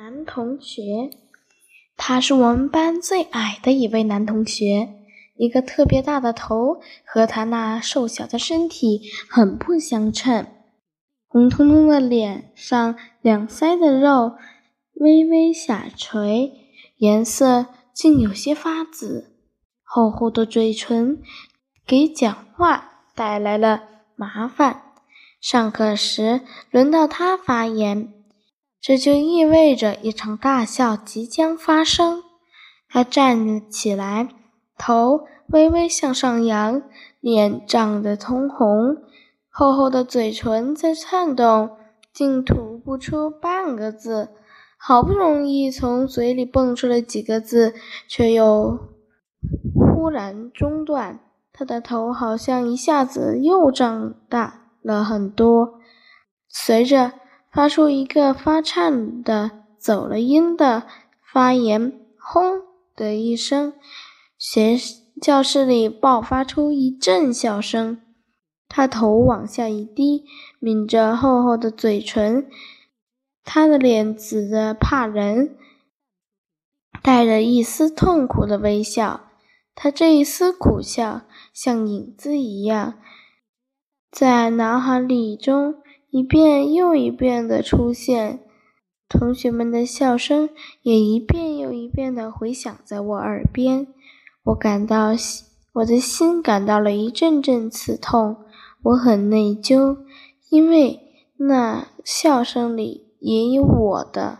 男同学，他是我们班最矮的一位男同学，一个特别大的头和他那瘦小的身体很不相称。红彤彤的脸上，两腮的肉微微下垂，颜色竟有些发紫。厚厚的嘴唇给讲话带来了麻烦。上课时轮到他发言。这就意味着一场大笑即将发生。他站了起来，头微微向上扬，脸涨得通红，厚厚的嘴唇在颤动，竟吐不出半个字。好不容易从嘴里蹦出了几个字，却又忽然中断。他的头好像一下子又长大了很多，随着。发出一个发颤的、走了音的发言，轰的一声，学教室里爆发出一阵笑声。他头往下一低，抿着厚厚的嘴唇，他的脸紫得怕人，带着一丝痛苦的微笑。他这一丝苦笑，像影子一样，在脑海里中。一遍又一遍的出现，同学们的笑声也一遍又一遍的回响在我耳边。我感到，我的心感到了一阵阵刺痛。我很内疚，因为那笑声里也有我的。